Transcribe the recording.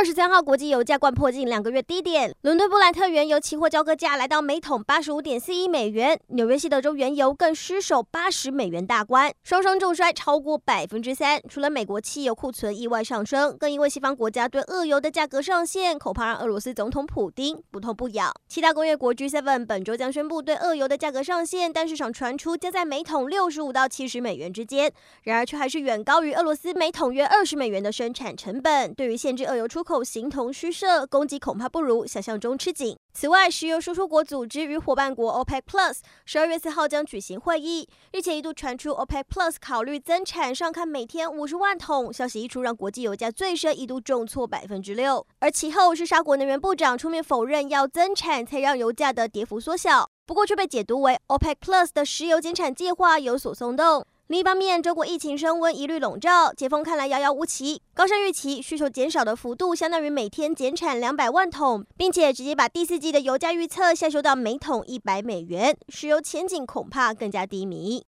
二十三号，国际油价掼破近两个月低点，伦敦布兰特原油期货交割价来到每桶八十五点四一美元，纽约西德州原油更失守八十美元大关，双双重摔超过百分之三。除了美国汽油库存意外上升，更因为西方国家对俄油的价格上限，恐怕让俄罗斯总统普丁不痛不痒。七大工业国 G7 本周将宣布对俄油的价格上限，但市场传出将在每桶六十五到七十美元之间，然而却还是远高于俄罗斯每桶约二十美元的生产成本。对于限制俄油出口，口形同虚设，供给恐怕不如想象中吃紧。此外，石油输出国组织与伙伴国 OPEC Plus 十二月四号将举行会议，日前一度传出 OPEC Plus 考虑增产上看每天五十万桶，消息一出让国际油价最深一度重挫百分之六。而其后是沙国能源部长出面否认要增产，才让油价的跌幅缩小。不过却被解读为 OPEC Plus 的石油减产计划有所松动。另一方面，中国疫情升温，一律笼罩，解封看来遥遥无期。高盛预期需求减少的幅度相当于每天减产两百万桶，并且直接把第四季的油价预测下修到每桶一百美元，石油前景恐怕更加低迷。